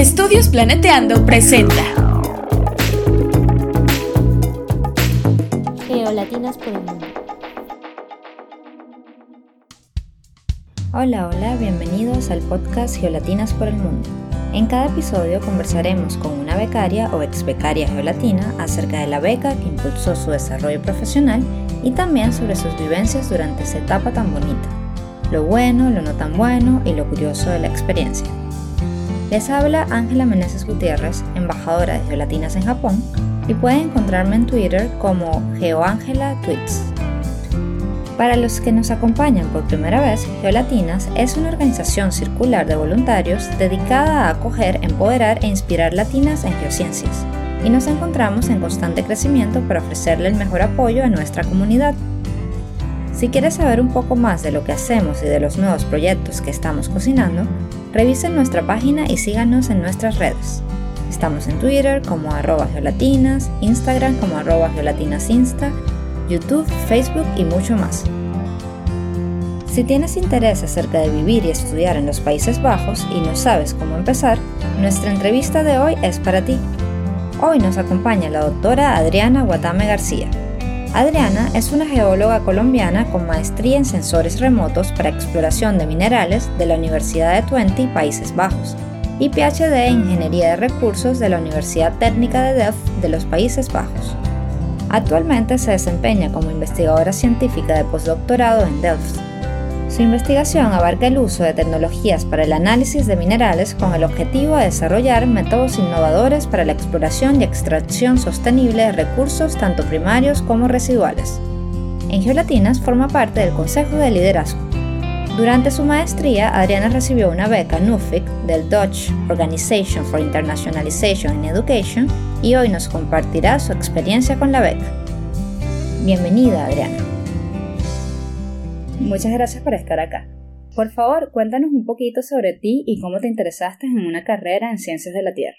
Estudios Planeteando presenta. Geolatinas por el mundo. Hola, hola, bienvenidos al podcast Geolatinas por el mundo. En cada episodio conversaremos con una becaria o ex becaria geolatina acerca de la beca que impulsó su desarrollo profesional y también sobre sus vivencias durante esa etapa tan bonita, lo bueno, lo no tan bueno y lo curioso de la experiencia. Les habla Ángela Meneses Gutiérrez, embajadora de Geolatinas en Japón, y pueden encontrarme en Twitter como GeoAngela Tweets. Para los que nos acompañan por primera vez, Geolatinas es una organización circular de voluntarios dedicada a acoger, empoderar e inspirar latinas en geociencias, y nos encontramos en constante crecimiento para ofrecerle el mejor apoyo a nuestra comunidad. Si quieres saber un poco más de lo que hacemos y de los nuevos proyectos que estamos cocinando, Revisen nuestra página y síganos en nuestras redes. Estamos en Twitter como arroba geolatinas, Instagram como arroba gelatinasinsta, YouTube, Facebook y mucho más. Si tienes interés acerca de vivir y estudiar en los Países Bajos y no sabes cómo empezar, nuestra entrevista de hoy es para ti. Hoy nos acompaña la doctora Adriana Guatame García, Adriana es una geóloga colombiana con maestría en sensores remotos para exploración de minerales de la Universidad de Twente, Países Bajos, y PhD en Ingeniería de Recursos de la Universidad Técnica de Delft de los Países Bajos. Actualmente se desempeña como investigadora científica de postdoctorado en Delft. Su investigación abarca el uso de tecnologías para el análisis de minerales con el objetivo de desarrollar métodos innovadores para la exploración y extracción sostenible de recursos tanto primarios como residuales. En Geolatinas forma parte del Consejo de Liderazgo. Durante su maestría, Adriana recibió una beca NUFIC del Dutch Organization for Internationalization in Education y hoy nos compartirá su experiencia con la beca. Bienvenida, Adriana. Muchas gracias por estar acá. Por favor, cuéntanos un poquito sobre ti y cómo te interesaste en una carrera en ciencias de la Tierra.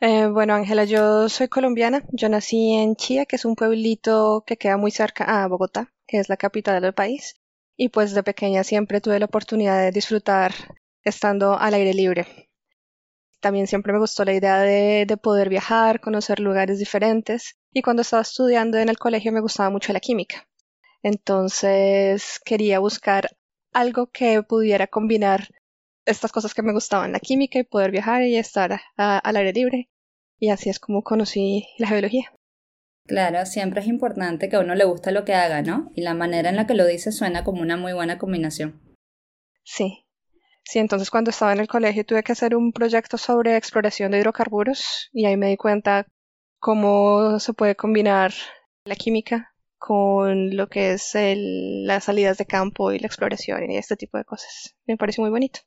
Eh, bueno, Ángela, yo soy colombiana. Yo nací en Chía, que es un pueblito que queda muy cerca a Bogotá, que es la capital del país. Y pues de pequeña siempre tuve la oportunidad de disfrutar estando al aire libre. También siempre me gustó la idea de, de poder viajar, conocer lugares diferentes. Y cuando estaba estudiando en el colegio me gustaba mucho la química. Entonces quería buscar algo que pudiera combinar estas cosas que me gustaban, la química y poder viajar y estar al aire libre. Y así es como conocí la geología. Claro, siempre es importante que a uno le guste lo que haga, ¿no? Y la manera en la que lo dice suena como una muy buena combinación. Sí. Sí, entonces cuando estaba en el colegio tuve que hacer un proyecto sobre exploración de hidrocarburos y ahí me di cuenta cómo se puede combinar la química con lo que es las salidas de campo y la exploración y este tipo de cosas. Me parece muy bonito.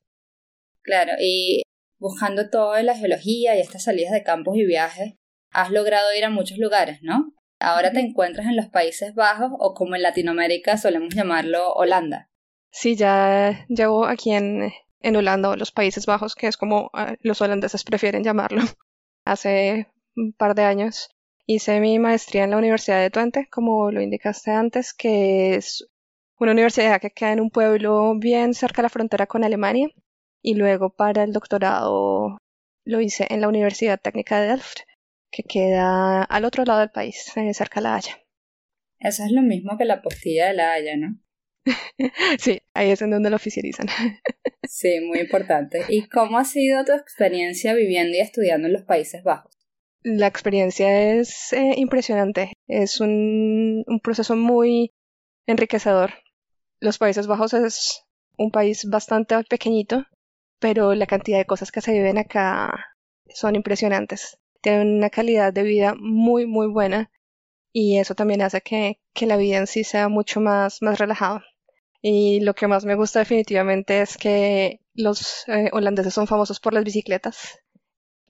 Claro, y buscando todo la geología y estas salidas de campos y viajes, has logrado ir a muchos lugares, ¿no? Ahora te encuentras en los Países Bajos o como en Latinoamérica solemos llamarlo Holanda. Sí, ya llevo aquí en, en Holanda o los Países Bajos, que es como ah, los holandeses prefieren llamarlo, hace un par de años. Hice mi maestría en la Universidad de Twente, como lo indicaste antes, que es una universidad que queda en un pueblo bien cerca de la frontera con Alemania. Y luego para el doctorado lo hice en la Universidad Técnica de Delft, que queda al otro lado del país, eh, cerca de La Haya. Eso es lo mismo que la postilla de La Haya, ¿no? sí, ahí es en donde lo oficializan. sí, muy importante. ¿Y cómo ha sido tu experiencia viviendo y estudiando en los Países Bajos? La experiencia es eh, impresionante. Es un, proceso muy enriquecedor. Los Países Bajos es un país bastante pequeñito, pero la cantidad de cosas que se viven acá son impresionantes. Tienen una calidad de vida muy, muy buena y eso también hace que, que la vida en sí sea mucho más, más relajada. Y lo que más me gusta definitivamente es que los eh, holandeses son famosos por las bicicletas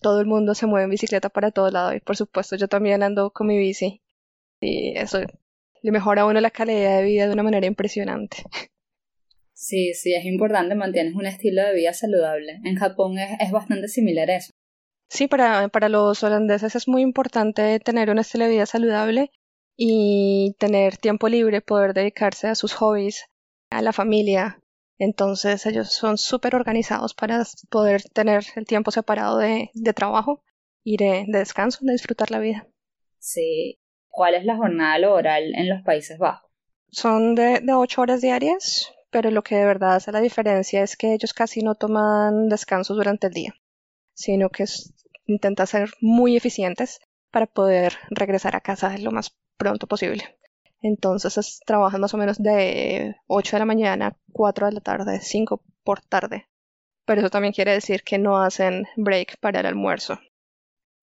todo el mundo se mueve en bicicleta para todo lado y por supuesto yo también ando con mi bici y eso le mejora a uno la calidad de vida de una manera impresionante. Sí, sí, es importante, mantienes un estilo de vida saludable. En Japón es, es bastante similar a eso. Sí, para, para los holandeses es muy importante tener un estilo de vida saludable y tener tiempo libre, poder dedicarse a sus hobbies, a la familia. Entonces ellos son súper organizados para poder tener el tiempo separado de, trabajo y de, descanso, de disfrutar la vida. Sí. ¿Cuál es la jornada laboral en los Países Bajos? Son de, de ocho horas diarias, pero lo que de verdad hace la diferencia es que ellos casi no toman descansos durante el día, sino que intentan ser muy eficientes para poder regresar a casa lo más pronto posible. Entonces trabajan más o menos de 8 de la mañana a 4 de la tarde, 5 por tarde. Pero eso también quiere decir que no hacen break para el almuerzo.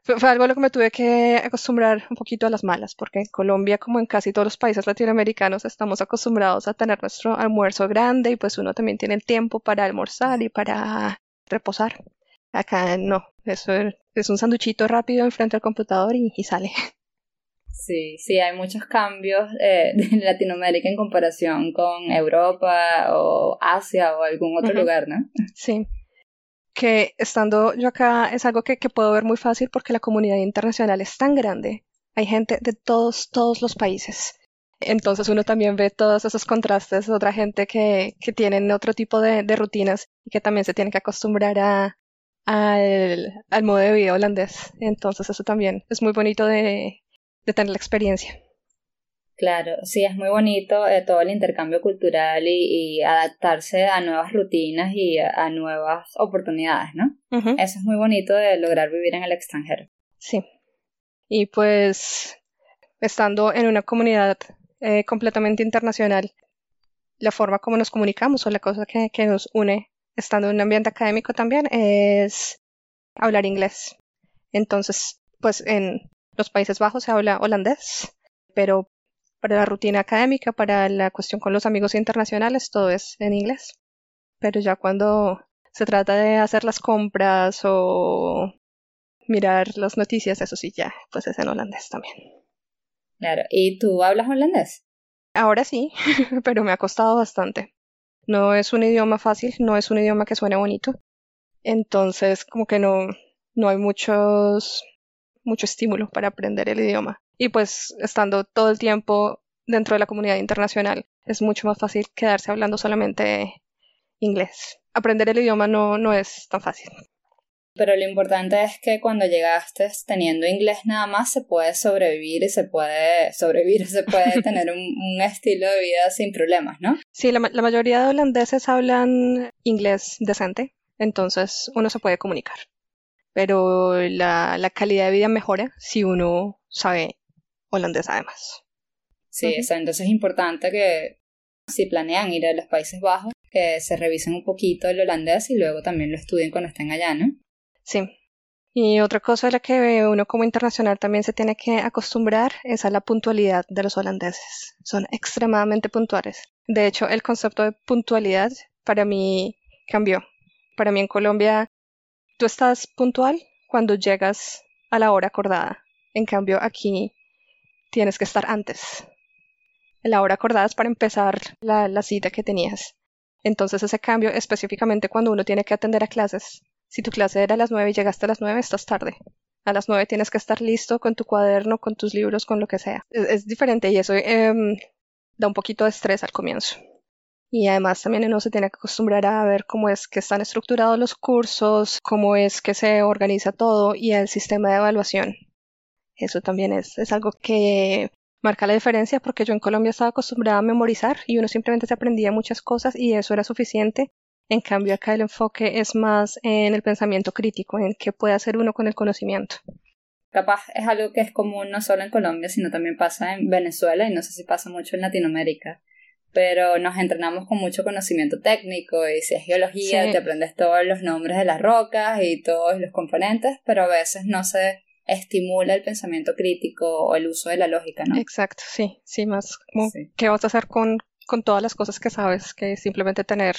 Fue, algo a lo que me tuve que acostumbrar un poquito a las malas, porque en Colombia, como en casi todos los países latinoamericanos, estamos acostumbrados a tener nuestro almuerzo grande y pues uno también tiene el tiempo para almorzar y para reposar. Acá no, eso es un sanduchito rápido enfrente al computador y sale. Sí, sí, hay muchos cambios eh, en Latinoamérica en comparación con Europa o Asia o algún otro lugar, ¿no? Sí. Que estando yo acá es algo que, que puedo ver muy fácil porque la comunidad internacional es tan grande. Hay gente de todos, todos los países. Entonces uno también ve todos esos contrastes, otra gente que, que tienen otro tipo de, de, rutinas y que también se tienen que acostumbrar a, al, al modo de vida holandés. Entonces eso también es muy bonito de, de tener la experiencia. Claro, sí, es muy bonito eh, todo el intercambio cultural y, adaptarse a nuevas rutinas y a, nuevas oportunidades, ¿no? Eso es muy bonito de lograr vivir en el extranjero. Sí. Y pues, estando en una comunidad eh, completamente internacional, la forma como nos comunicamos o la cosa que, que nos une, estando en un ambiente académico también, es hablar inglés. Entonces, pues en los Países Bajos se habla holandés, pero para la rutina académica, para la cuestión con los amigos internacionales, todo es en inglés. Pero ya cuando se trata de hacer las compras o mirar las noticias, eso sí, ya, pues es en holandés también. Claro, ¿y tú hablas holandés? Ahora sí, pero me ha costado bastante. No es un idioma fácil, no es un idioma que suene bonito. Entonces, como que no, no hay muchos mucho estímulo para aprender el idioma. Y pues estando todo el tiempo dentro de la comunidad internacional, es mucho más fácil quedarse hablando solamente inglés. Aprender el idioma no, no es tan fácil. Pero lo importante es que cuando llegaste teniendo inglés nada más se puede sobrevivir y se puede sobrevivir, se puede tener un, estilo de vida sin problemas, ¿no? Sí, la, la mayoría de holandeses hablan inglés decente, entonces uno se puede comunicar pero la, la calidad de vida mejora si uno sabe holandés además. Sí, entonces es importante que si planean ir a los Países Bajos, que se revisen un poquito el holandés y luego también lo estudien cuando estén allá, ¿no? Sí. Y otra cosa a la que uno como internacional también se tiene que acostumbrar es a la puntualidad de los holandeses. Son extremadamente puntuales. De hecho, el concepto de puntualidad para mí cambió. Para mí en Colombia Tú estás puntual cuando llegas a la hora acordada. En cambio, aquí tienes que estar antes. La hora acordada es para empezar la, cita que tenías. Entonces ese cambio específicamente cuando uno tiene que atender a clases. Si tu clase era a las nueve y llegaste a las nueve, estás tarde. A las nueve tienes que estar listo con tu cuaderno, con tus libros, con lo que sea. Es, diferente y eso em, da un poquito de estrés al comienzo. Y además también uno se tiene que acostumbrar a ver cómo es que están estructurados los cursos, cómo es que se organiza todo y el sistema de evaluación. Eso también es, es algo que marca la diferencia porque yo en Colombia estaba acostumbrada a memorizar y uno simplemente se aprendía muchas cosas y eso era suficiente. En cambio acá el enfoque es más en el pensamiento crítico, en qué puede hacer uno con el conocimiento. Capaz es algo que es común no solo en Colombia, sino también pasa en Venezuela y no sé si pasa mucho en Latinoamérica pero nos entrenamos con mucho conocimiento técnico y si es geología te aprendes todos los nombres de las rocas y todos los componentes, pero a veces no se estimula el pensamiento crítico o el uso de la lógica, ¿no? Exacto, sí, sí, más como qué vas a hacer con, con todas las cosas que sabes, que simplemente tener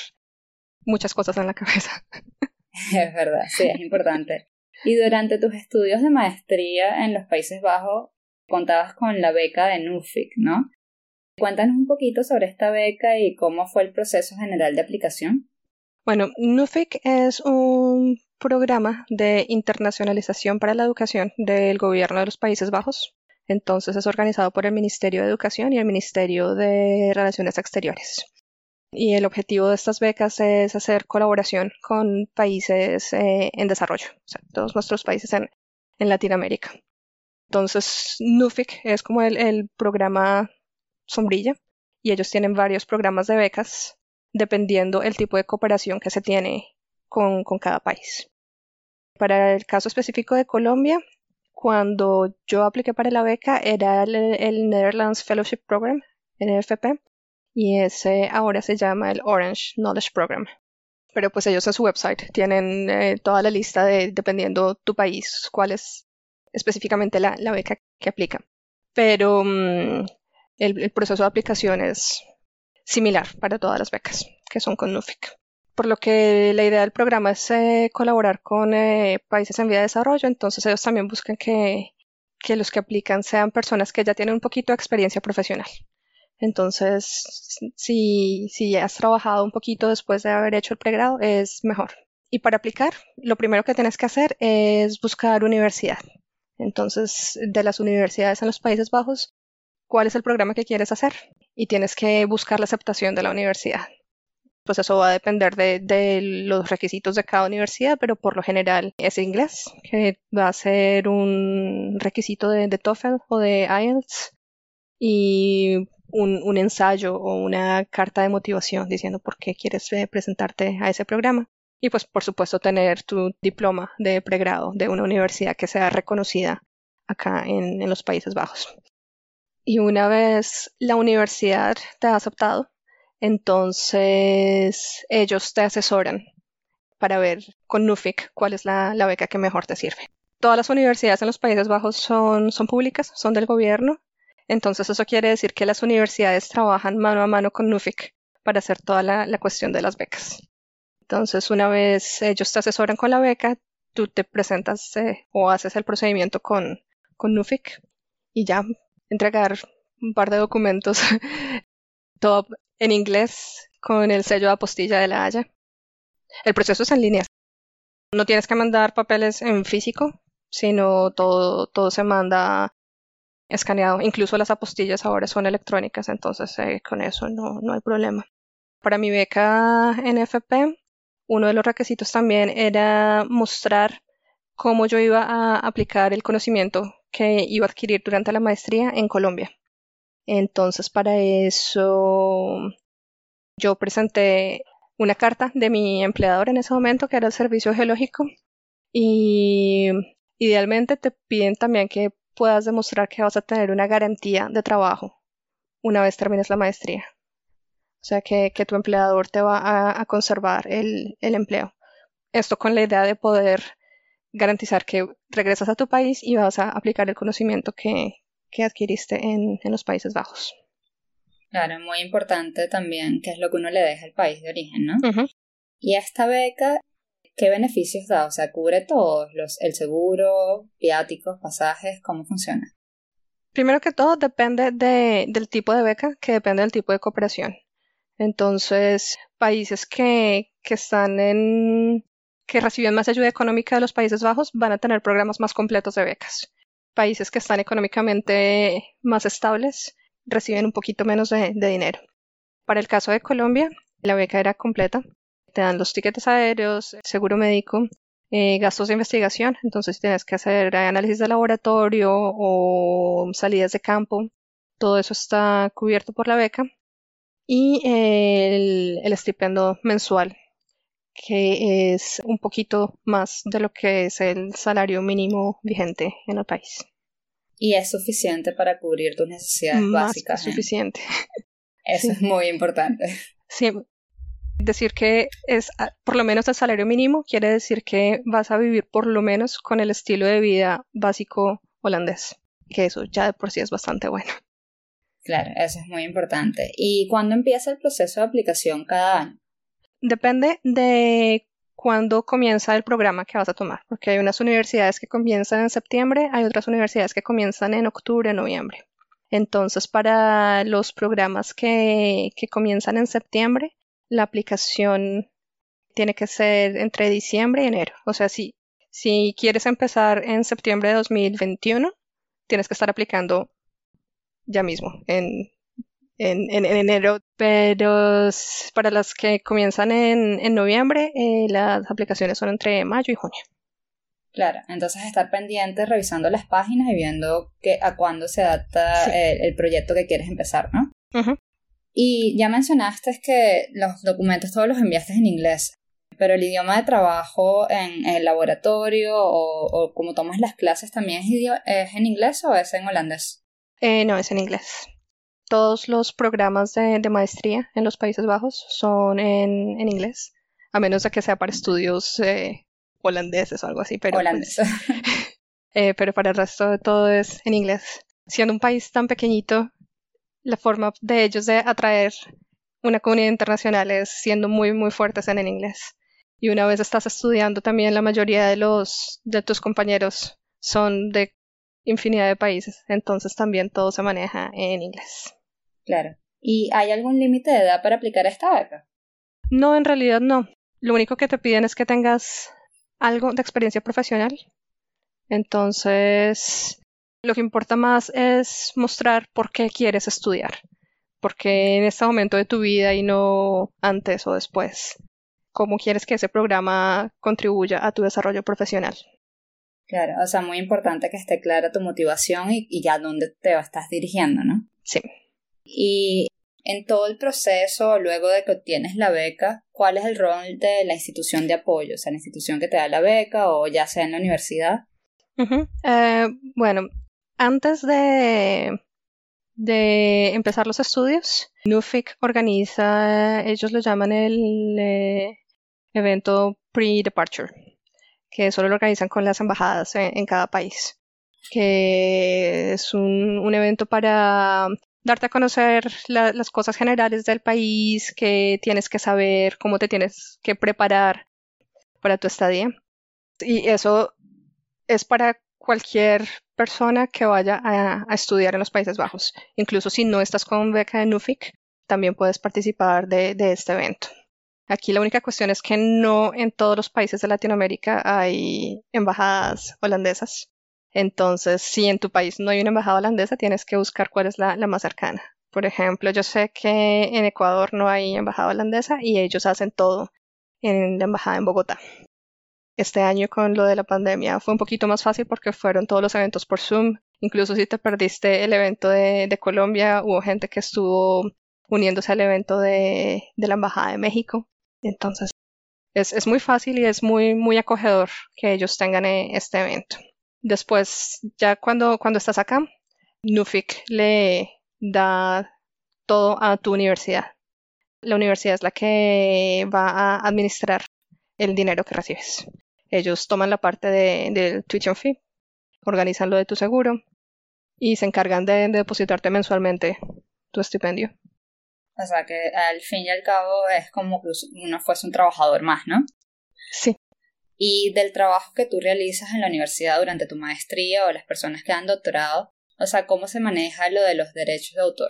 muchas cosas en la cabeza. es verdad, sí, es importante. Y durante tus estudios de maestría en los Países Bajos, contabas con la beca de NUFIC, ¿no? Cuéntanos un poquito sobre esta beca y cómo fue el proceso general de aplicación. Bueno, NUFIC es un programa de internacionalización para la educación del gobierno de los Países Bajos. Entonces es organizado por el Ministerio de Educación y el Ministerio de Relaciones Exteriores. y el objetivo de estas becas es hacer colaboración con países eh, en desarrollo, o sea, todos nuestros países en, Latinoamérica. Entonces, NUFIC es como el, programa sombrilla y ellos tienen varios programas de becas dependiendo el tipo de cooperación que se tiene con, cada país. Para el caso específico de Colombia, cuando yo apliqué para la beca era el, Netherlands Fellowship Program, NFP, y ese ahora se llama el Orange Knowledge Program. Pero pues ellos en su website tienen eh, toda la lista de, dependiendo tu país, cuál es específicamente la, beca que aplica. Pero mm, el, proceso de aplicación es similar para todas las becas que son con NUFIC. Por lo que la idea del programa es eh, colaborar con eh, países en vía de desarrollo, entonces ellos también buscan que, los que aplican sean personas que ya tienen un poquito de experiencia profesional. Entonces, si, si has trabajado un poquito después de haber hecho el pregrado, es mejor. Y para aplicar, lo primero que tienes que hacer es buscar universidad. Entonces, de las universidades en los Países Bajos, ¿cuál es el programa que quieres hacer? Y tienes que buscar la aceptación de la universidad. Pues eso va a depender de, los requisitos de cada universidad, pero por lo general es inglés, que va a ser un requisito de, de TOEFL o de IELTS. Y un, ensayo o una carta de motivación diciendo por qué quieres eh, presentarte a ese programa. Y pues por supuesto tener tu diploma de pregrado de una universidad que sea reconocida acá en los Países Bajos. Y una vez la universidad te ha aceptado, entonces ellos te asesoran para ver con NUFIC cuál es la, beca que mejor te sirve. Todas las universidades en los Países Bajos son, son públicas, son del gobierno entonces eso quiere decir que las universidades trabajan mano a mano con NUFIC para hacer toda la, cuestión de las becas. Entonces una vez ellos te asesoran con la beca, tú te presentas eh, o haces el procedimiento con, con NUFIC y ya entregar un par de documentos, todo en inglés con el sello de apostilla de la Haya. El proceso es en línea. No tienes que mandar papeles en físico, sino todo, todo se manda escaneado. Incluso las apostillas ahora son electrónicas, entonces eh, con eso no, no hay problema. Para mi beca NFP, uno de los requisitos también era mostrar cómo yo iba a aplicar el conocimiento que iba a adquirir durante la maestría en Colombia. Entonces, para eso yo presenté una carta de mi empleador en ese momento, que era el Servicio Geológico, y idealmente te piden también que puedas demostrar que vas a tener una garantía de trabajo una vez termines la maestría. O sea, que, tu empleador te va a, conservar el, empleo. Esto con la idea de poder garantizar que regresas a tu país y vas a aplicar el conocimiento que, adquiriste en, los Países Bajos. Claro, muy importante también que es lo que uno le deja al país de origen, ¿no? Y esta beca ¿Qué beneficios da? O sea, cubre todos, los, el seguro, viáticos, pasajes, ¿cómo funciona? Primero que todo, depende de, del tipo de beca, que depende del tipo de cooperación. Entonces, países que, que están en, que reciben más ayuda económica de los Países Bajos van a tener programas más completos de becas. Países que están económicamente más estables reciben un poquito menos de dinero. Para el caso de Colombia, la beca era completa, te dan los tickets aéreos, seguro médico, eh, gastos de investigación, entonces si tienes que hacer análisis de laboratorio o salidas de campo, todo eso está cubierto por la beca. Y el, el estipendio mensual, que es un poquito más de lo que es el salario mínimo vigente en el país. Y es suficiente para cubrir tus necesidades más básicas. Es ¿eh? suficiente. Eso es muy importante. Sí, Decir que es por lo menos el salario mínimo quiere decir que vas a vivir por lo menos con el estilo de vida básico holandés, que eso ya de por sí es bastante bueno. Claro, eso es muy importante. ¿Y cuándo empieza el proceso de aplicación cada año? Depende de cuándo comienza el programa que vas a tomar, porque hay unas universidades que comienzan en septiembre, hay otras universidades que comienzan en octubre, noviembre. Entonces, para los programas que, que comienzan en septiembre, la aplicación tiene que ser entre diciembre y enero. O sea, si, si quieres empezar en septiembre de 2021, tienes que estar aplicando ya mismo, en en, enero, pero para las que comienzan en, noviembre, eh, las aplicaciones son entre mayo y junio. Claro, entonces estar pendiente revisando las páginas y viendo que, a cuándo se adapta el, proyecto que quieres empezar, ¿no? Y ya mencionaste que los documentos todos los enviaste en inglés, pero el idioma de trabajo en, el laboratorio o, o, como tomas las clases también es, es, en inglés o es en holandés? Eh, no, es en inglés. Todos los programas de, maestría en los Países Bajos son en, inglés, a menos de que sea para estudios eh, holandeses o algo así. Pero, pues, eh, pero para el resto de todo es en inglés. Siendo un país tan pequeñito, la forma de ellos de atraer una comunidad internacional es siendo muy, muy fuertes en el inglés. Y una vez estás estudiando también, la mayoría de los de tus compañeros son de infinidad de países, entonces también todo se maneja en inglés. Claro. ¿Y hay algún límite de edad para aplicar esta beca? No, en realidad no. Lo único que te piden es que tengas algo de experiencia profesional. Entonces, lo que importa más es mostrar por qué quieres estudiar, porque en este momento de tu vida y no antes o después, cómo quieres que ese programa contribuya a tu desarrollo profesional. Claro, o sea, muy importante que esté clara tu motivación y, y ya dónde te estás dirigiendo, ¿no? Sí. Y en todo el proceso, luego de que obtienes la beca, ¿cuál es el rol de la institución de apoyo? O sea, la institución que te da la beca o ya sea en la universidad. Eh, bueno, antes de, de empezar los estudios, NUFIC organiza, ellos lo llaman el eh, evento pre-departure, que solo lo organizan con las embajadas en, cada país, que es un, evento para darte a conocer las cosas generales del país, que tienes que saber, cómo te tienes que preparar para tu estadía. Y eso es para cualquier persona que vaya a, estudiar en los Países Bajos. Incluso si no estás con beca de NUFIC, también puedes participar de, este evento. Aquí la única cuestión es que no en todos los países de Latinoamérica hay embajadas holandesas. Entonces, si en tu país no hay una embajada holandesa, tienes que buscar cuál es la, más cercana. Por ejemplo, yo sé que en Ecuador no hay embajada holandesa y ellos hacen todo en la embajada en Bogotá este año con lo de la pandemia fue un poquito más fácil porque fueron todos los eventos por Zoom. Incluso si te perdiste el evento de, Colombia, hubo gente que estuvo uniéndose al evento de, la Embajada de México. Entonces, es, muy fácil y es muy, muy acogedor que ellos tengan eh, este evento. Después, ya cuando, cuando estás acá, NUFIC le da todo a tu universidad. La universidad es la que va a administrar el dinero que recibes. Ellos toman la parte del de tuition fee, organizan lo de tu seguro y se encargan de, depositarte mensualmente tu estipendio. O sea que al fin y al cabo es como que uno fuese un trabajador más, ¿no? Sí. Y del trabajo que tú realizas en la universidad durante tu maestría o las personas que han doctorado, o sea, ¿cómo se maneja lo de los derechos de autor?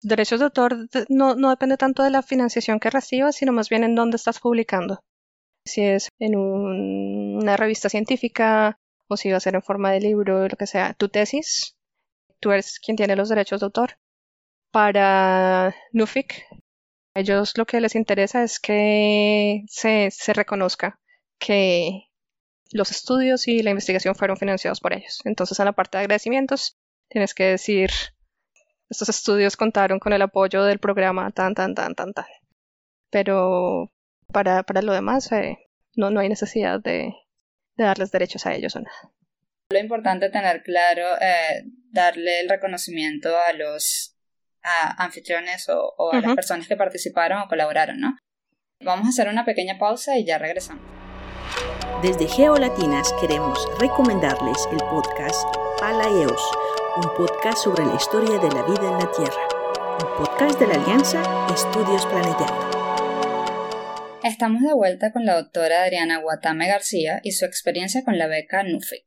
Derechos de autor no, depende tanto de la financiación que recibas, sino más bien en dónde estás publicando si es en una revista científica o si va a ser en forma de libro, lo que sea, tu tesis, tú eres quien tiene los derechos de autor. Para NUFIC, ellos lo que les interesa es que se, se reconozca que los estudios y la investigación fueron financiados por ellos. Entonces, en la parte de agradecimientos, tienes que decir, estos estudios contaron con el apoyo del programa tan, tan, tan, tan, tan. Pero para, para lo demás, eh, no, no hay necesidad de, darles derechos a ellos o nada. Lo importante es tener claro, eh, darle el reconocimiento a los anfitriones o, a las personas que participaron o colaboraron, ¿no? Vamos a hacer una pequeña pausa y ya regresamos. Desde Geolatinas queremos recomendarles el podcast Palaeos, un podcast sobre la historia de la vida en la Tierra, un podcast de la Alianza Estudios Planetarios. Estamos de vuelta con la doctora Adriana Guatame García y su experiencia con la beca NUFIT.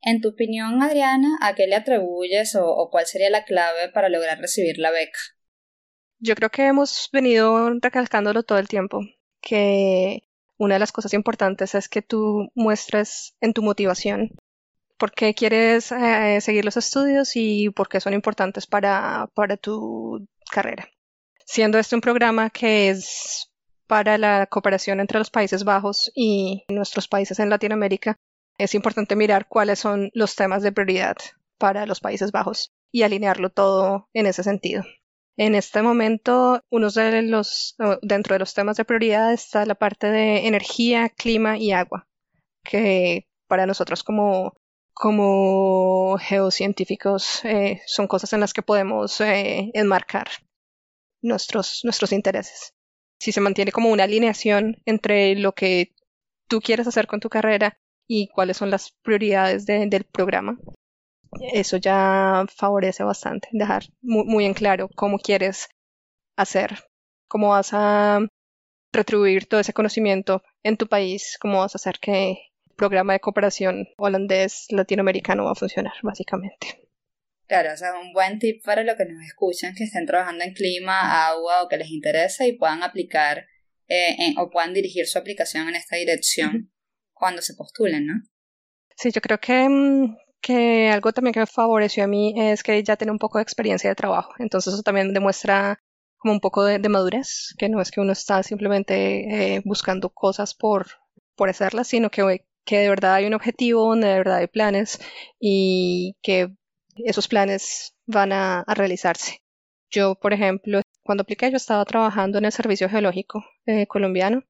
En tu opinión, Adriana, ¿a qué le atribuyes o, cuál sería la clave para lograr recibir la beca? Yo creo que hemos venido recalcándolo todo el tiempo, que una de las cosas importantes es que tú muestres en tu motivación por qué quieres eh, seguir los estudios y por qué son importantes para, para tu carrera. Siendo este un programa que es para la cooperación entre los Países Bajos y nuestros países en Latinoamérica, es importante mirar cuáles son los temas de prioridad para los Países Bajos y alinearlo todo en ese sentido. En este momento, uno de los, dentro de los temas de prioridad está la parte de energía, clima y agua, que para nosotros como, como geocientíficos eh, son cosas en las que podemos eh, enmarcar nuestros, nuestros intereses. Si se mantiene como una alineación entre lo que tú quieres hacer con tu carrera y cuáles son las prioridades del programa, eso ya favorece bastante, dejar muy, en claro cómo quieres hacer, cómo vas a retribuir todo ese conocimiento en tu país, cómo vas a hacer que el programa de cooperación holandés latinoamericano va a funcionar, básicamente. Claro, o sea, un buen tip para los que nos escuchan que estén trabajando en clima, agua o que les interese y puedan aplicar eh, o puedan dirigir su aplicación en esta dirección cuando se postulen, ¿no? Sí, yo creo que mm, que algo también que me favoreció a mí es que ya tiene un poco de experiencia de trabajo. Entonces eso también demuestra como un poco de, madurez, que no es que uno está simplemente eh, buscando cosas por, por hacerlas, sino que, que de verdad hay un objetivo, donde de verdad hay planes y que esos planes van a, realizarse. Yo, por ejemplo, cuando apliqué, yo estaba trabajando en el Servicio Geológico eh, colombiano,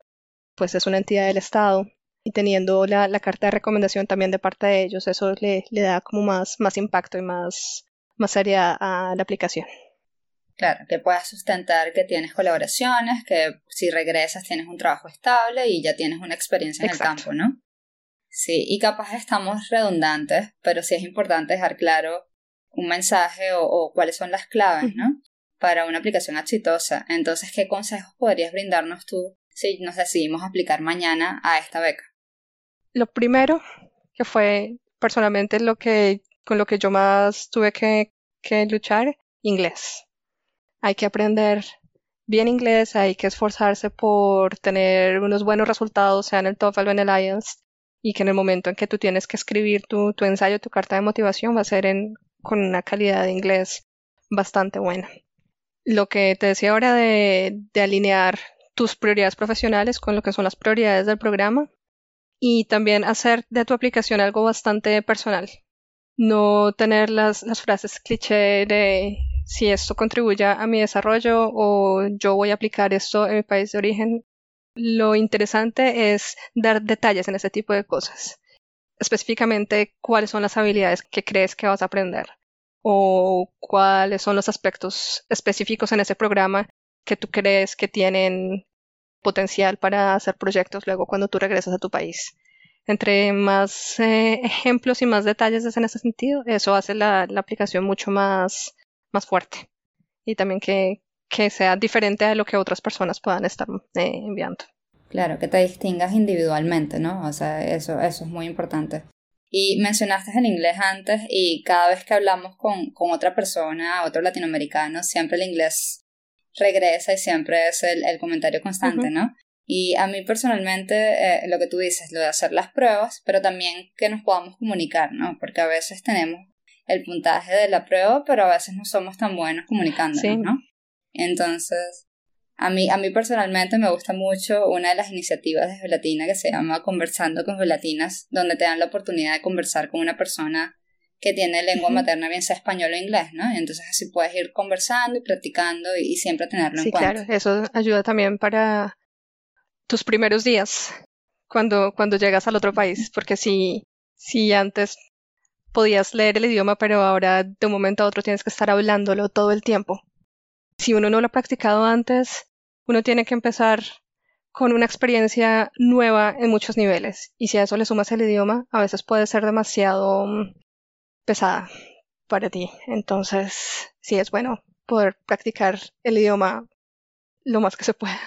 pues es una entidad del Estado y teniendo la, carta de recomendación también de parte de ellos, eso le, da como más, más impacto y más, más seriedad a la aplicación. Claro, que puedas sustentar que tienes colaboraciones, que si regresas tienes un trabajo estable y ya tienes una experiencia en el campo, ¿no? Sí, y capaz estamos redundantes, pero sí es importante dejar claro un mensaje o, cuáles son las claves, ¿no? Para una aplicación exitosa. Entonces, ¿qué consejos podrías brindarnos tú si nos decidimos aplicar mañana a esta beca? Lo primero, que fue personalmente lo que, con lo que yo más tuve que, luchar, inglés. Hay que aprender bien inglés, hay que esforzarse por tener unos buenos resultados, sea en el TOEFL o en el IELTS, y que en el momento en que tú tienes que escribir tu, ensayo, tu carta de motivación, va a ser en, con una calidad de inglés bastante buena. Lo que te decía ahora de alinear tus prioridades profesionales con lo que son las prioridades del programa, y también hacer de tu aplicación algo bastante personal. No tener las, las frases cliché de si esto contribuye a mi desarrollo o yo voy a aplicar esto en mi país de origen. Lo interesante es dar detalles en ese tipo de cosas. Específicamente cuáles son las habilidades que crees que vas a aprender o cuáles son los aspectos específicos en ese programa que tú crees que tienen potencial para hacer proyectos luego cuando tú regresas a tu país. Entre más eh, ejemplos y más detalles en ese sentido, eso hace la, aplicación mucho más, más fuerte y también que, que, sea diferente a lo que otras personas puedan estar eh, enviando. Claro, que te distingas individualmente, ¿no? O sea, eso, eso es muy importante. Y mencionaste el inglés antes y cada vez que hablamos con, con otra persona, otro latinoamericano, siempre el inglés regresa y siempre es el, comentario constante, ¿no? Y a mí personalmente, eh, lo que tú dices, lo de hacer las pruebas, pero también que nos podamos comunicar, ¿no? Porque a veces tenemos el puntaje de la prueba, pero a veces no somos tan buenos comunicándonos, ¿no? Entonces, a mí, a mí personalmente me gusta mucho una de las iniciativas de Gelatina que se llama Conversando con Gelatinas, donde te dan la oportunidad de conversar con una persona que tiene lengua materna, bien sea español o inglés, ¿no? Entonces así puedes ir conversando y practicando y, siempre tenerlo en cuenta. Sí, claro, eso ayuda también para tus primeros días cuando, cuando llegas al otro país, porque si, si antes podías leer el idioma, pero ahora de un momento a otro tienes que estar hablándolo todo el tiempo. Si uno no lo ha practicado antes, uno tiene que empezar con una experiencia nueva en muchos niveles. Y si a eso le sumas el idioma, a veces puede ser demasiado mm, pesada para ti. Entonces, sí es bueno poder practicar el idioma lo más que se pueda.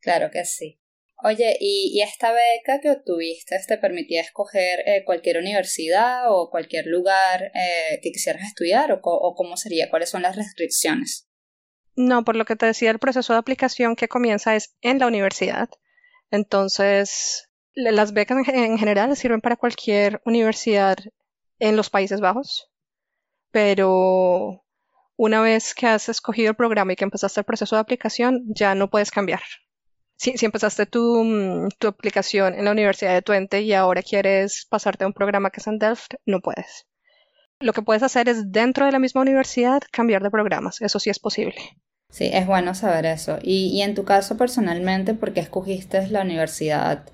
Claro que sí. Oye, ¿y, esta beca que obtuviste te permitía escoger eh, cualquier universidad o cualquier lugar eh, que quisieras estudiar o, o cómo sería? ¿Cuáles son las restricciones? No, por lo que te decía, el proceso de aplicación que comienza es en la universidad. Entonces, las becas en general sirven para cualquier universidad en los Países Bajos, pero una vez que has escogido el programa y que empezaste el proceso de aplicación, ya no puedes cambiar. Si, si empezaste tu, mm, tu, aplicación en la Universidad de Twente y ahora quieres pasarte a un programa que es en Delft, no puedes. Lo que puedes hacer es dentro de la misma universidad cambiar de programas. Eso sí es posible. Sí, es bueno saber eso. Y, y en tu caso personalmente, ¿por qué escogiste la universidad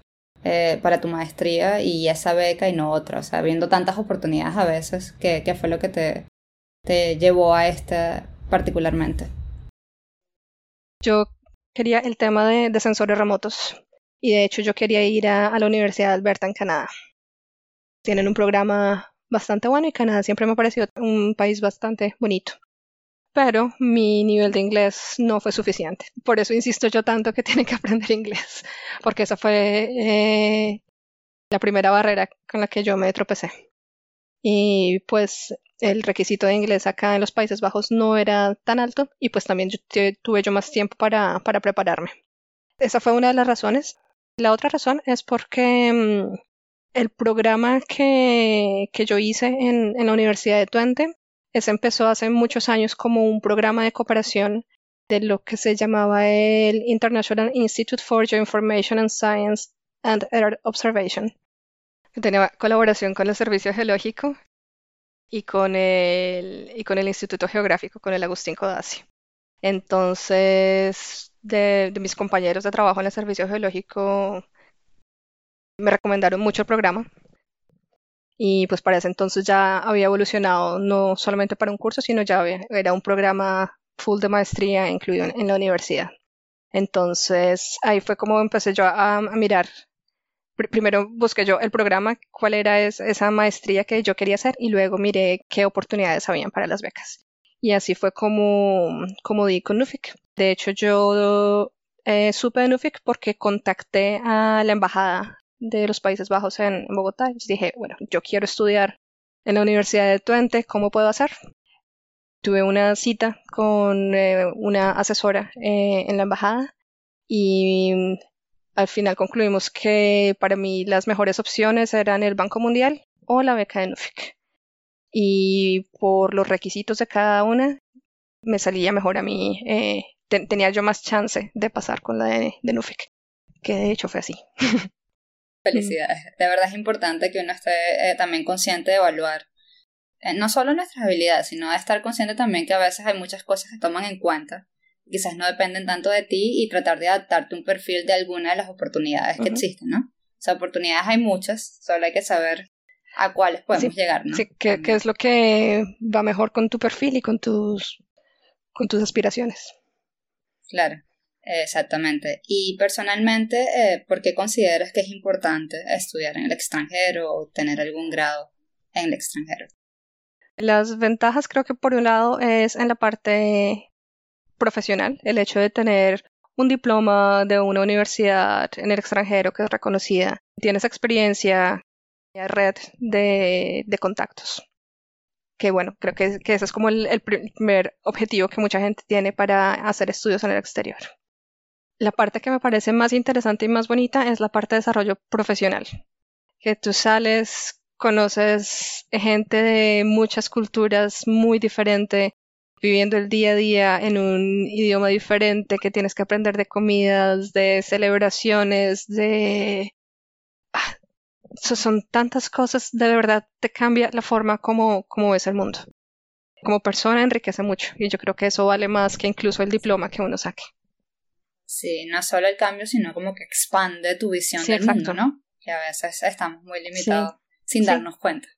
eh, para tu maestría y esa beca y no otra? O sea, viendo tantas oportunidades a veces, ¿qué, qué fue lo que te, te llevó a esta particularmente? Yo quería el tema de, sensores remotos y de hecho yo quería ir a, a la Universidad de Alberta en Canadá. Tienen un programa bastante bueno y Canadá siempre me ha parecido un país bastante bonito. Pero mi nivel de inglés no fue suficiente. Por eso insisto yo tanto que tienen que aprender inglés, porque esa fue eh, la primera barrera con la que yo me tropecé. Y pues el requisito de inglés acá en los Países Bajos no era tan alto y pues también yo tuve yo más tiempo para, para prepararme. Esa fue una de las razones. La otra razón es porque mmm, el programa que, que yo hice en, en, la Universidad de Twente, ese empezó hace muchos años como un programa de cooperación de lo que se llamaba el International Institute for Geoinformation and Science and Earth Observation, tenía colaboración con el Servicio Geológico y con el, y con el Instituto Geográfico, con el Agustín Codazzi. Entonces, de mis compañeros de trabajo en el Servicio Geológico, me recomendaron mucho el programa y pues para ese entonces ya había evolucionado no solamente para un curso, sino ya había, era un programa full de maestría incluido en, la universidad. Entonces ahí fue como empecé yo a, mirar. Pr primero busqué yo el programa, cuál era es, esa maestría que yo quería hacer y luego miré qué oportunidades habían para las becas. Y así fue como, como di con NUFIC. De hecho, yo eh, supe de NUFIC porque contacté a la embajada de los Países Bajos en, Bogotá. Y dije, bueno, yo quiero estudiar en la Universidad de Twente, ¿cómo puedo hacer? Tuve una cita con eh, una asesora eh, en la embajada y al final concluimos que para mí las mejores opciones eran el Banco Mundial o la beca de NUFIC. Y por los requisitos de cada una, me salía mejor a mí, eh, ten tenía yo más chance de pasar con la de, de NUFIC, que de hecho fue así. Felicidades. De verdad es importante que uno esté eh, también consciente de evaluar eh, no solo nuestras habilidades, sino de estar consciente también que a veces hay muchas cosas que toman en cuenta. Quizás no dependen tanto de ti y tratar de adaptarte un perfil de alguna de las oportunidades que uh -huh. existen, ¿no? O sea, oportunidades hay muchas, solo hay que saber a cuáles podemos sí, llegar, ¿no? Sí, qué, qué es lo que va mejor con tu perfil y con tus, con tus aspiraciones. Claro. Exactamente. Y personalmente, eh, ¿por qué consideras que es importante estudiar en el extranjero o tener algún grado en el extranjero? Las ventajas creo que por un lado es en la parte profesional, el hecho de tener un diploma de una universidad en el extranjero que es reconocida, tienes experiencia, red de, de contactos. Que bueno, creo que, que ese es como el, el primer objetivo que mucha gente tiene para hacer estudios en el exterior. La parte que me parece más interesante y más bonita es la parte de desarrollo profesional. Que tú sales, conoces gente de muchas culturas muy diferentes, viviendo el día a día en un idioma diferente, que tienes que aprender de comidas, de celebraciones, de... Ah, son tantas cosas, de verdad te cambia la forma como, como ves el mundo. Como persona enriquece mucho y yo creo que eso vale más que incluso el diploma que uno saque. Sí, no solo el cambio, sino como que expande tu visión sí, del exacto. mundo, ¿no? Que a veces estamos muy limitados sí. sin darnos cuenta.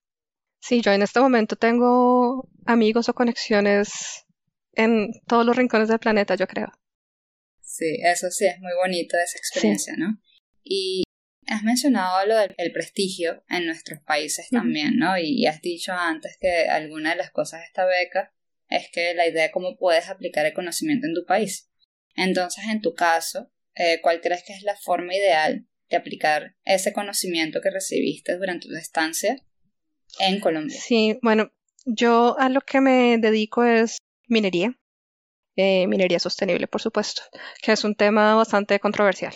Sí, yo en este momento tengo amigos o conexiones en todos los rincones del planeta, yo creo. Sí, eso sí es muy bonito esa experiencia, ¿no? Y has mencionado lo del prestigio en nuestros países uh -huh. también, ¿no? Y has dicho antes que alguna de las cosas de esta beca es que la idea de cómo puedes aplicar el conocimiento en tu país. Entonces, en tu caso, eh, ¿cuál crees que es la forma ideal de aplicar ese conocimiento que recibiste durante tu estancia en Colombia? Sí, bueno, yo a lo que me dedico es minería, eh, minería sostenible, por supuesto, que es un tema bastante controversial,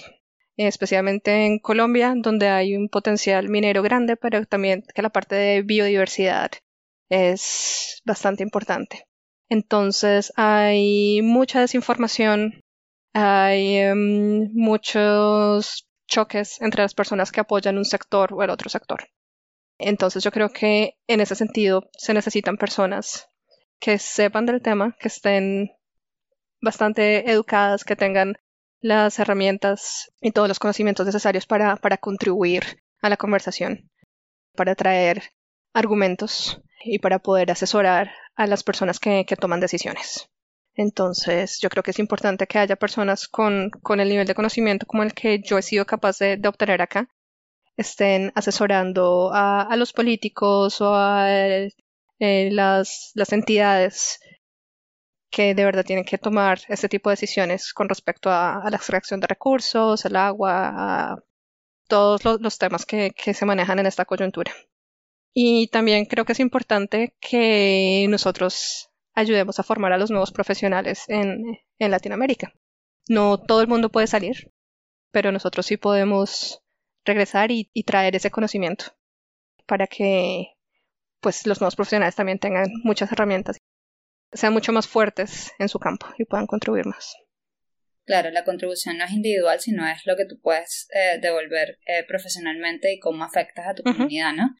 especialmente en Colombia, donde hay un potencial minero grande, pero también que la parte de biodiversidad es bastante importante. Entonces hay mucha desinformación, hay em, muchos choques entre las personas que apoyan un sector o el otro sector. Entonces yo creo que en ese sentido se necesitan personas que sepan del tema, que estén bastante educadas, que tengan las herramientas y todos los conocimientos necesarios para, para contribuir a la conversación, para traer argumentos y para poder asesorar a las personas que, que toman decisiones. Entonces, yo creo que es importante que haya personas con, con el nivel de conocimiento como el que yo he sido capaz de, obtener acá, estén asesorando a, los políticos o a eh, las, las entidades que de verdad tienen que tomar este tipo de decisiones con respecto a, la extracción de recursos, el agua, a todos los, temas que, se manejan en esta coyuntura. Y también creo que es importante que nosotros ayudemos a formar a los nuevos profesionales en, Latinoamérica. No todo el mundo puede salir, pero nosotros sí podemos regresar y, y, traer ese conocimiento para que pues los nuevos profesionales también tengan muchas herramientas sean mucho más fuertes en su campo y puedan contribuir más. Claro, la contribución no es individual, sino es lo que tú puedes eh, devolver eh, profesionalmente y cómo afectas a tu comunidad, ¿no?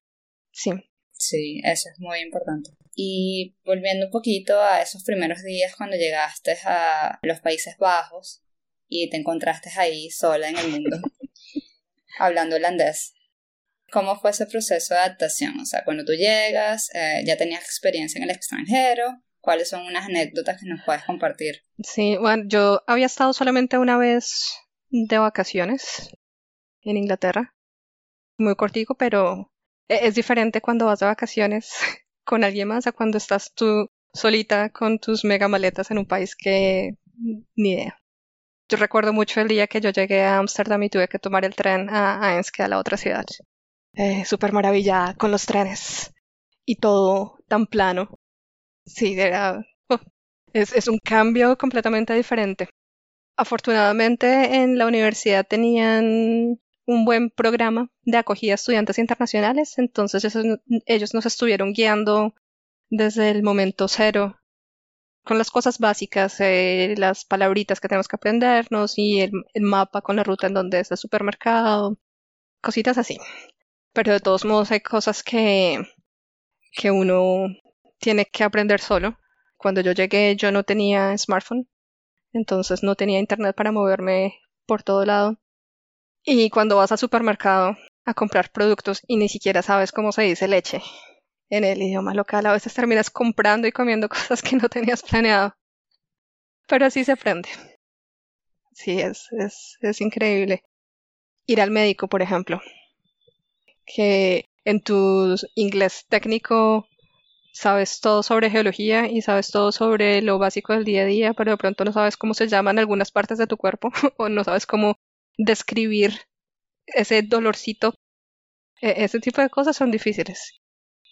Sí. Sí, eso es muy importante. Y volviendo un poquito a esos primeros días cuando llegaste a los Países Bajos y te encontraste ahí sola en el mundo, hablando holandés. ¿Cómo fue ese proceso de adaptación? O sea, cuando tú llegas, eh, ya tenías experiencia en el extranjero, ¿Cuáles son unas anécdotas que nos puedes compartir? Sí, bueno, yo había estado solamente una vez de vacaciones en Inglaterra. Muy cortico, pero es diferente cuando vas de vacaciones con alguien más a cuando estás tú solita con tus mega maletas en un país que ni idea. Yo recuerdo mucho el día que yo llegué a Ámsterdam y tuve que tomar el tren a, a a la otra ciudad. Eh, Súper maravillada con los trenes y todo tan plano. Sí, era, oh, es un cambio completamente diferente. Afortunadamente en la universidad tenían un buen programa de acogida a estudiantes internacionales, entonces ellos nos estuvieron guiando desde el momento cero con las cosas básicas, eh, las palabritas que tenemos que aprendernos y el, el, mapa con la ruta en donde está el supermercado, cositas así. Pero de todos modos hay cosas que, que uno tiene que aprender solo. Cuando yo llegué yo no tenía smartphone, entonces no tenía internet para moverme por todo lado. Y cuando vas al supermercado a comprar productos y ni siquiera sabes cómo se dice leche en el idioma local, a veces terminas comprando y comiendo cosas que no tenías planeado. Pero así se aprende. Sí, es, es, es increíble. Ir al médico, por ejemplo. Que en tu inglés técnico sabes todo sobre geología y sabes todo sobre lo básico del día a día, pero de pronto no sabes cómo se llaman algunas partes de tu cuerpo o no sabes cómo describir ese dolorcito. E, ese tipo de cosas son difíciles.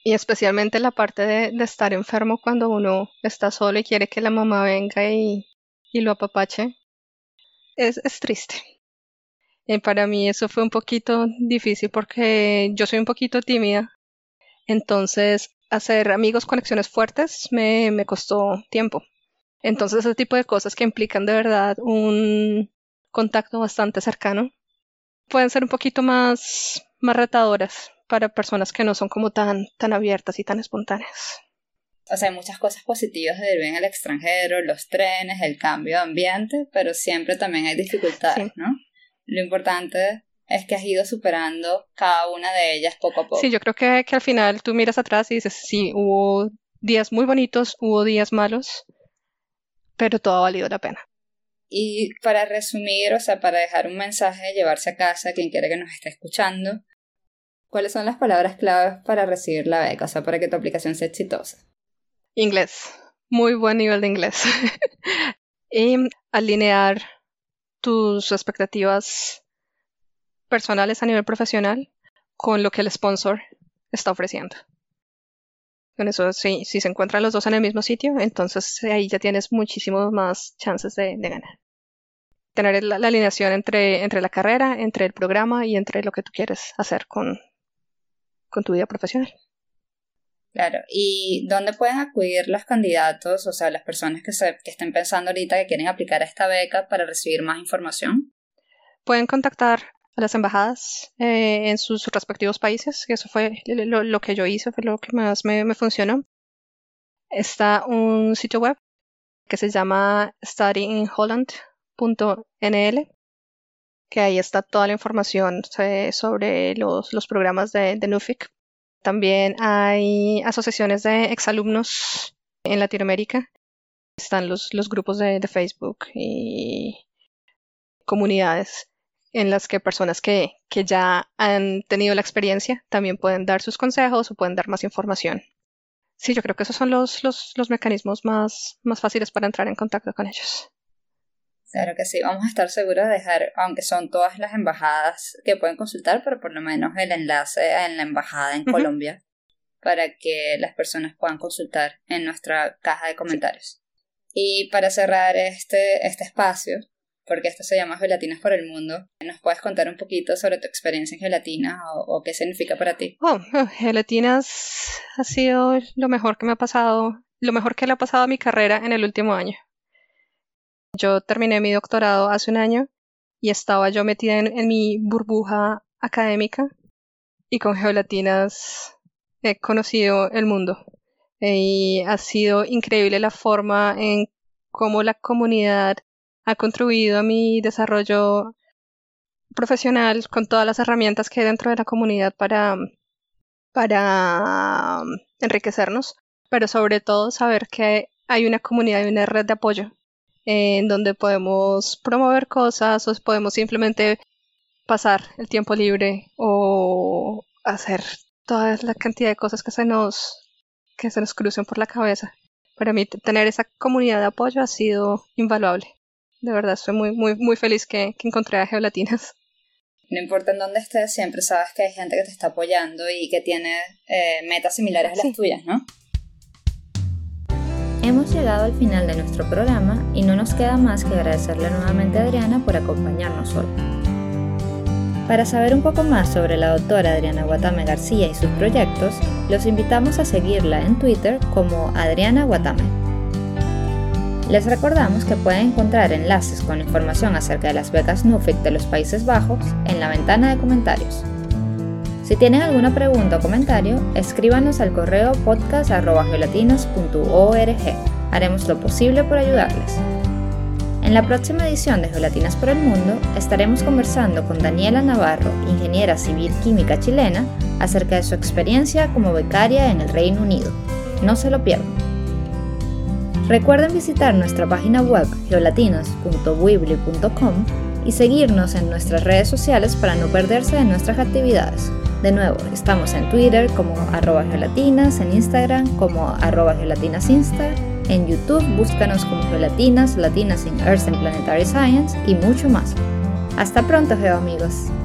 Y especialmente la parte de, estar enfermo cuando uno está solo y quiere que la mamá venga y, lo apapache. Es, triste. Y para mí eso fue un poquito difícil porque yo soy un poquito tímida. Entonces, hacer amigos, conexiones fuertes, me, me costó tiempo. Entonces, ese tipo de cosas que implican de verdad un contacto bastante cercano pueden ser un poquito más, más retadoras para personas que no son como tan, tan abiertas y tan espontáneas. O sea, hay muchas cosas positivas de vivir en el extranjero, los trenes, el cambio de ambiente, pero siempre también hay dificultades, ¿no? Lo importante es que has ido superando cada una de ellas poco a poco. Sí, yo creo que, que al final tú miras atrás y dices, sí, hubo días muy bonitos, hubo días malos, pero todo ha valido la pena. Y para resumir, o sea, para dejar un mensaje, llevarse a casa quien quiera que nos esté escuchando, ¿cuáles son las palabras claves para recibir la beca, o sea, para que tu aplicación sea exitosa? Inglés, muy buen nivel de inglés. y alinear tus expectativas personales a nivel profesional con lo que el sponsor está ofreciendo. Con eso, si, si se encuentran los dos en el mismo sitio, entonces ahí ya tienes muchísimos más chances de, ganar. Tener la, alineación entre, entre la carrera, entre el programa y entre lo que tú quieres hacer con, con tu vida profesional. Claro, ¿y dónde pueden acudir los candidatos, o sea, las personas que, se, que estén pensando ahorita que quieren aplicar a esta beca para recibir más información? Pueden contactar a las embajadas eh, en sus respectivos países, que eso fue lo, que yo hice, fue lo que más me, funcionó. Está un sitio web que se llama studyinholland.nl, que ahí está toda la información sobre los, los programas de, de NUFIC. También hay asociaciones de exalumnos en Latinoamérica. Están los, los grupos de, de Facebook y comunidades en las que personas que, que, ya han tenido la experiencia también pueden dar sus consejos o pueden dar más información. Sí, yo creo que esos son los, los, los mecanismos más, más fáciles para entrar en contacto con ellos. Claro que sí, vamos a estar seguros de dejar, aunque son todas las embajadas que pueden consultar, pero por lo menos el enlace en la embajada en Colombia para que las personas puedan consultar en nuestra caja de comentarios. Y para cerrar este, este espacio, porque esto se llama Gelatinas por el Mundo. ¿Nos puedes contar un poquito sobre tu experiencia en gelatina o, qué significa para ti? Oh, oh, gelatinas ha sido lo mejor que me ha pasado, lo mejor que le ha pasado a mi carrera en el último año. Yo terminé mi doctorado hace un año y estaba yo metida en, mi burbuja académica y con gelatinas he conocido el mundo. Y ha sido increíble la forma en cómo la comunidad ha contribuido a mi desarrollo profesional con todas las herramientas que hay dentro de la comunidad para, para um, enriquecernos, pero sobre todo saber que hay una comunidad y una red de apoyo en donde podemos promover cosas o podemos simplemente pasar el tiempo libre o hacer toda la cantidad de cosas que se nos que se nos crucen por la cabeza. Para mí tener esa comunidad de apoyo ha sido invaluable de verdad estoy muy, muy, muy feliz que, encontré a Geolatinas. No importa en dónde estés, siempre sabes que hay gente que te está apoyando y que tiene eh, metas similares a las tuyas, ¿no? Hemos llegado al final de nuestro programa y no nos queda más que agradecerle nuevamente a Adriana por acompañarnos hoy. Para saber un poco más sobre la doctora Adriana Guatame García y sus proyectos, los invitamos a seguirla en Twitter como Adriana Guatame. Les recordamos que pueden encontrar enlaces con información acerca de las becas NUFIC de los Países Bajos en la ventana de comentarios. Si tienen alguna pregunta o comentario, escríbanos al correo podcast.geolatinas.org. Haremos lo posible por ayudarles. En la próxima edición de Geolatinas por el Mundo estaremos conversando con Daniela Navarro, ingeniera civil química chilena, acerca de su experiencia como becaria en el Reino Unido. No se lo pierdan. Recuerden visitar nuestra página web geolatinas.weebly.com y seguirnos en nuestras redes sociales para no perderse de nuestras actividades. De nuevo, estamos en Twitter como arroba geolatinas, en Instagram como arroba gelatinasinsta, en YouTube búscanos como geolatinas, latinas in Earth and Planetary Science y mucho más. Hasta pronto, geoamigos. amigos.